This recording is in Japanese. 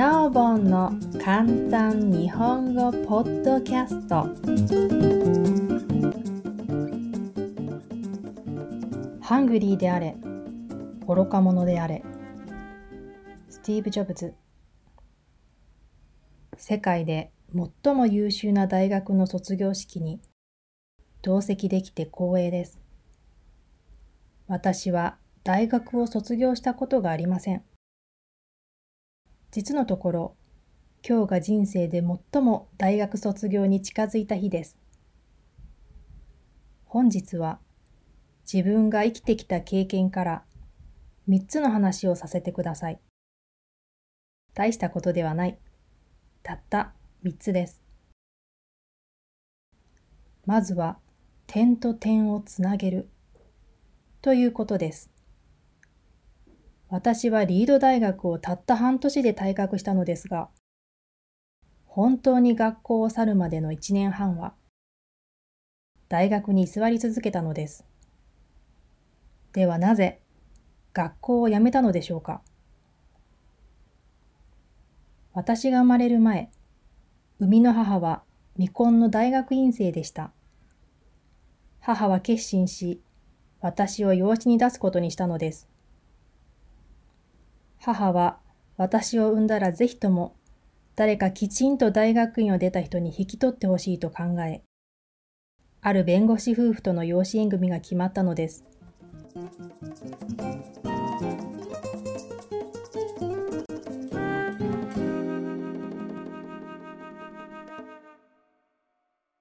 なおぼんの簡単日本語ポッドキャスト。ハングリーであれ愚か者であれ。スティーブ・ジョブズ。世界で最も優秀な大学の卒業式に同席できて光栄です。私は大学を卒業したことがありません。実のところ、今日が人生で最も大学卒業に近づいた日です。本日は自分が生きてきた経験から3つの話をさせてください。大したことではない。たった3つです。まずは点と点をつなげるということです。私はリード大学をたった半年で退学したのですが、本当に学校を去るまでの1年半は、大学に居座り続けたのです。ではなぜ、学校を辞めたのでしょうか私が生まれる前、生みの母は未婚の大学院生でした。母は決心し、私を養子に出すことにしたのです。母は私を産んだらぜひとも誰かきちんと大学院を出た人に引き取ってほしいと考え、ある弁護士夫婦との養子縁組が決まったのです。